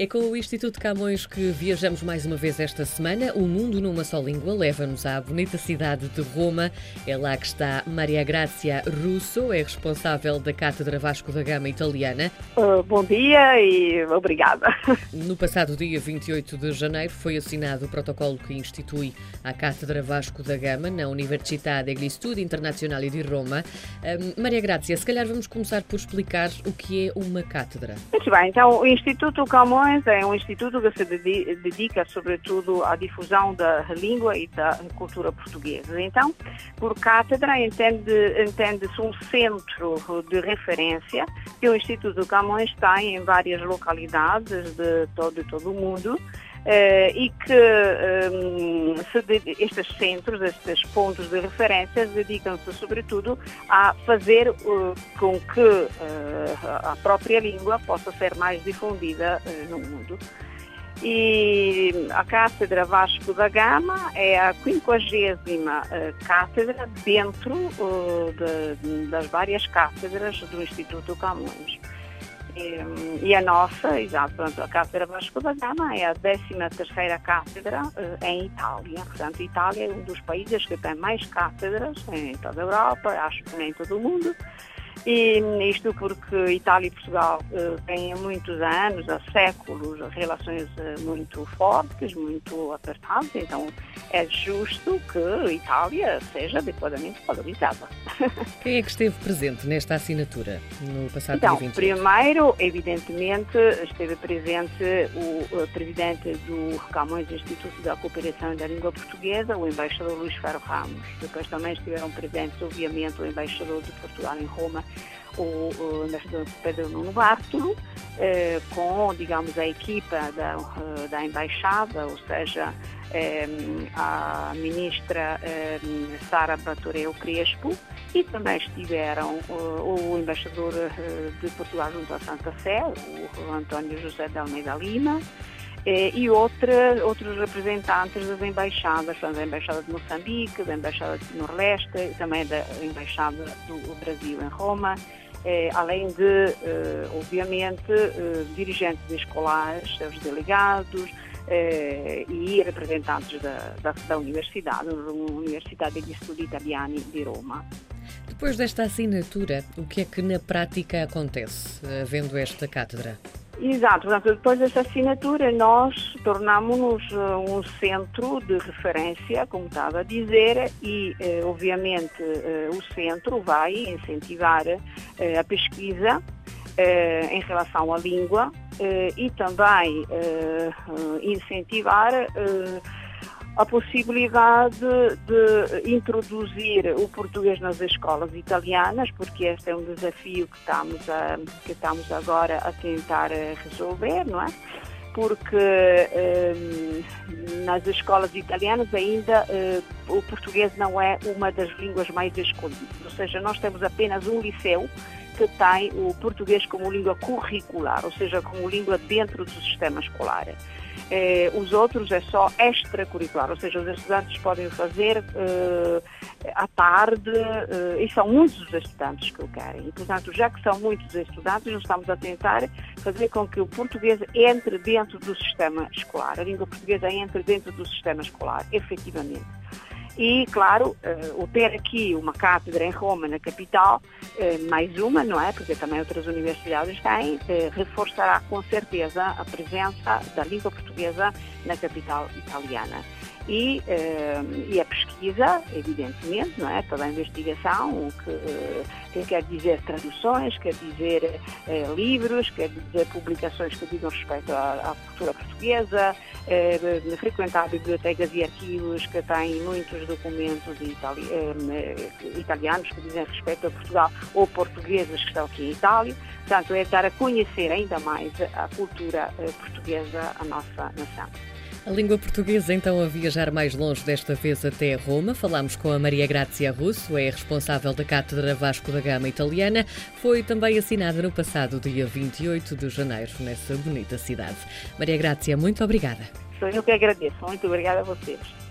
É com o Instituto Camões que viajamos mais uma vez esta semana. O Mundo numa Só Língua leva-nos à bonita cidade de Roma. É lá que está Maria Grazia Russo, é responsável da Cátedra Vasco da Gama italiana. Uh, bom dia e obrigada. No passado dia 28 de janeiro foi assinado o protocolo que institui a Cátedra Vasco da Gama na Università degli Studi Internazionali de Roma. Um, Maria Grazia, se calhar vamos começar por explicar o que é uma cátedra. Muito bem, então o Instituto Camões é um instituto que se dedica sobretudo à difusão da língua e da cultura portuguesa. Então, por cátedra entende-se entende um centro de referência que o Instituto Camões tem em várias localidades de todo, de todo o mundo. Uh, e que um, ehm, estes centros, estes pontos de referência, dedicam-se sobretudo a fazer uh, com que uh, a própria língua possa ser mais difundida no mundo. E a Cátedra Vasco da Gama é a quinquagésima cátedra dentro de, das várias cátedras do Instituto Camões. E, a nossa, exato, a Cátedra Vasco da Gama é a 13 terceira cátedra uh, em Itália. Portanto, Itália é um dos países que tem mais cátedras em toda a Europa, acho que nem todo o mundo. E isto porque Itália e Portugal uh, têm há muitos anos, há séculos, relações uh, muito fortes, muito apertadas, então é justo que Itália seja adequadamente valorizada. Quem é que esteve presente nesta assinatura no passado então, dia 28? Primeiro, evidentemente, esteve presente o, o presidente do Camões Instituto da Cooperação da Língua Portuguesa, o embaixador Luís Ferro Ramos. Depois também estiveram presentes, obviamente, o embaixador de Portugal em Roma, o, embaixador Pedro Nuno Bartolo, eh, com, digamos, a equipa da, eh, da embaixada, ou seja, a ministra Sara Batoreu Crespo e também estiveram o embaixador eh, de Portugal junto à Santa Sé, o António José de Almeida Lima, eh, e outra, outros representantes das embaixadas, da Embaixada de Moçambique, da Embaixada de Timor-Leste e também da Embaixada do Brasil em Roma, eh, além de, obviamente, dirigentes escolares, seus delegados, e representantes da, da, da Universidade, Universidade degli Studi Italiani di Roma. Depois desta assinatura, o que é que na prática acontece, havendo esta cátedra? Exato, portanto, depois dessa assinatura nós tornamos-nos uh, um centro de referência, como estava a dizer, e uh, obviamente uh, o centro vai incentivar a pesquisa em relação à língua eh, e também eh, incentivar eh, a possibilidade de introduzir o português nas escolas italianas, porque este é um desafio que estamos, a, que estamos agora a tentar resolver, não é? Porque nas escolas italianas ainda o português não é uma das línguas mais escolhidas, ou seja, nós temos apenas um liceu que tem o português como língua curricular, ou seja, como língua dentro do sistema escolar. Eh, os outros é só extracurricular, ou seja, os estudantes podem fazer eh, à tarde, eh, e são muitos os estudantes que o querem. E, portanto, já que são muitos estudantes, nós estamos a tentar fazer com que o português entre dentro do sistema escolar, a língua portuguesa entre dentro do sistema escolar, efetivamente. E, claro, uh, o ter aqui uma cátedra em Roma, na capital, uh, mais uma, não é? Porque também outras universidades têm, uh, reforçará com certeza a presença da língua portuguesa na capital italiana e, uh, e a pesquisa, evidentemente, não é? toda a investigação, o que, uh, que quer dizer traduções, quer dizer uh, livros, quer dizer publicações que digam respeito à, à cultura portuguesa, frequentar bibliotecas e arquivos que têm muitos documentos itali italianos que dizem respeito a Portugal ou portugueses que estão aqui em Itália. Portanto, é dar a conhecer ainda mais a cultura portuguesa, a nossa nação. A língua portuguesa, então, a viajar mais longe, desta vez até Roma. Falámos com a Maria Grazia Russo, é responsável da Cátedra Vasco da Gama Italiana. Foi também assinada no passado dia 28 de janeiro, nessa bonita cidade. Maria Grazia, muito obrigada. Sou eu que agradeço. Muito obrigada a vocês.